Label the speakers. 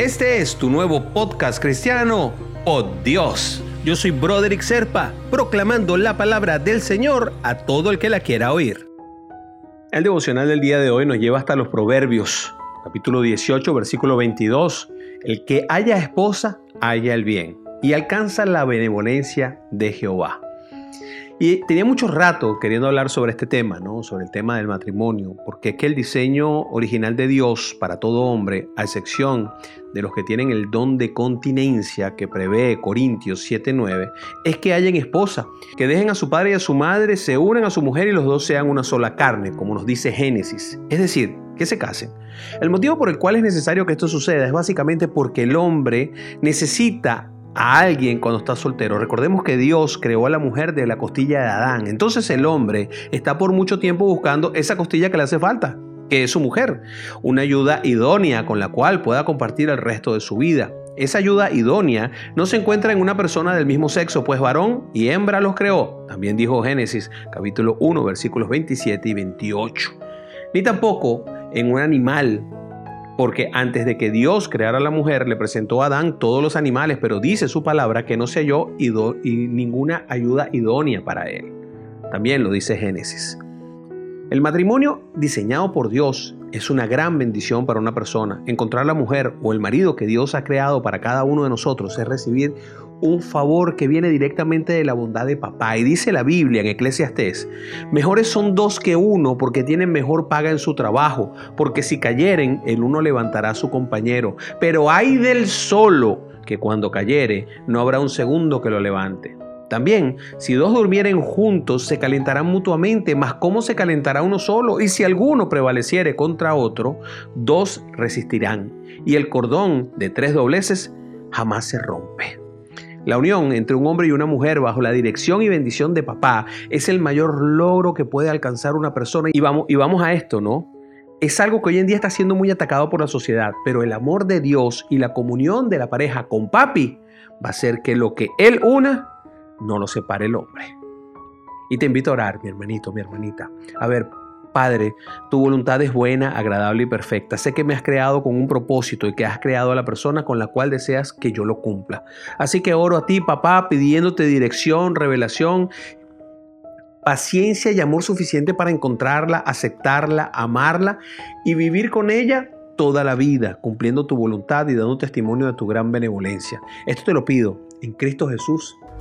Speaker 1: Este es tu nuevo podcast cristiano, Oh Dios. Yo soy Broderick Serpa, proclamando la palabra del Señor a todo el que la quiera oír. El devocional del día de hoy nos lleva hasta los Proverbios, capítulo 18, versículo 22. El que haya esposa, haya el bien, y alcanza la benevolencia de Jehová. Y tenía mucho rato queriendo hablar sobre este tema, ¿no? sobre el tema del matrimonio, porque es que el diseño original de Dios para todo hombre, a excepción de los que tienen el don de continencia que prevé Corintios 7:9, es que hayan esposa, que dejen a su padre y a su madre, se unan a su mujer y los dos sean una sola carne, como nos dice Génesis. Es decir, que se casen. El motivo por el cual es necesario que esto suceda es básicamente porque el hombre necesita a alguien cuando está soltero. Recordemos que Dios creó a la mujer de la costilla de Adán. Entonces el hombre está por mucho tiempo buscando esa costilla que le hace falta, que es su mujer. Una ayuda idónea con la cual pueda compartir el resto de su vida. Esa ayuda idónea no se encuentra en una persona del mismo sexo, pues varón y hembra los creó. También dijo Génesis capítulo 1 versículos 27 y 28. Ni tampoco en un animal porque antes de que Dios creara a la mujer, le presentó a Adán todos los animales, pero dice su palabra que no se halló y ninguna ayuda idónea para él. También lo dice Génesis. El matrimonio diseñado por Dios es una gran bendición para una persona. Encontrar la mujer o el marido que Dios ha creado para cada uno de nosotros es recibir un favor que viene directamente de la bondad de papá. Y dice la Biblia en Eclesiastés, mejores son dos que uno porque tienen mejor paga en su trabajo, porque si cayeren, el uno levantará a su compañero. Pero hay del solo que cuando cayere, no habrá un segundo que lo levante. También, si dos durmieren juntos, se calentarán mutuamente, mas ¿cómo se calentará uno solo? Y si alguno prevaleciere contra otro, dos resistirán. Y el cordón de tres dobleces jamás se rompe. La unión entre un hombre y una mujer bajo la dirección y bendición de papá es el mayor logro que puede alcanzar una persona. Y vamos, y vamos a esto, ¿no? Es algo que hoy en día está siendo muy atacado por la sociedad, pero el amor de Dios y la comunión de la pareja con papi va a hacer que lo que Él una no lo separe el hombre. Y te invito a orar, mi hermanito, mi hermanita. A ver, Padre, tu voluntad es buena, agradable y perfecta. Sé que me has creado con un propósito y que has creado a la persona con la cual deseas que yo lo cumpla. Así que oro a ti, papá, pidiéndote dirección, revelación, paciencia y amor suficiente para encontrarla, aceptarla, amarla y vivir con ella toda la vida, cumpliendo tu voluntad y dando testimonio de tu gran benevolencia. Esto te lo pido en Cristo Jesús.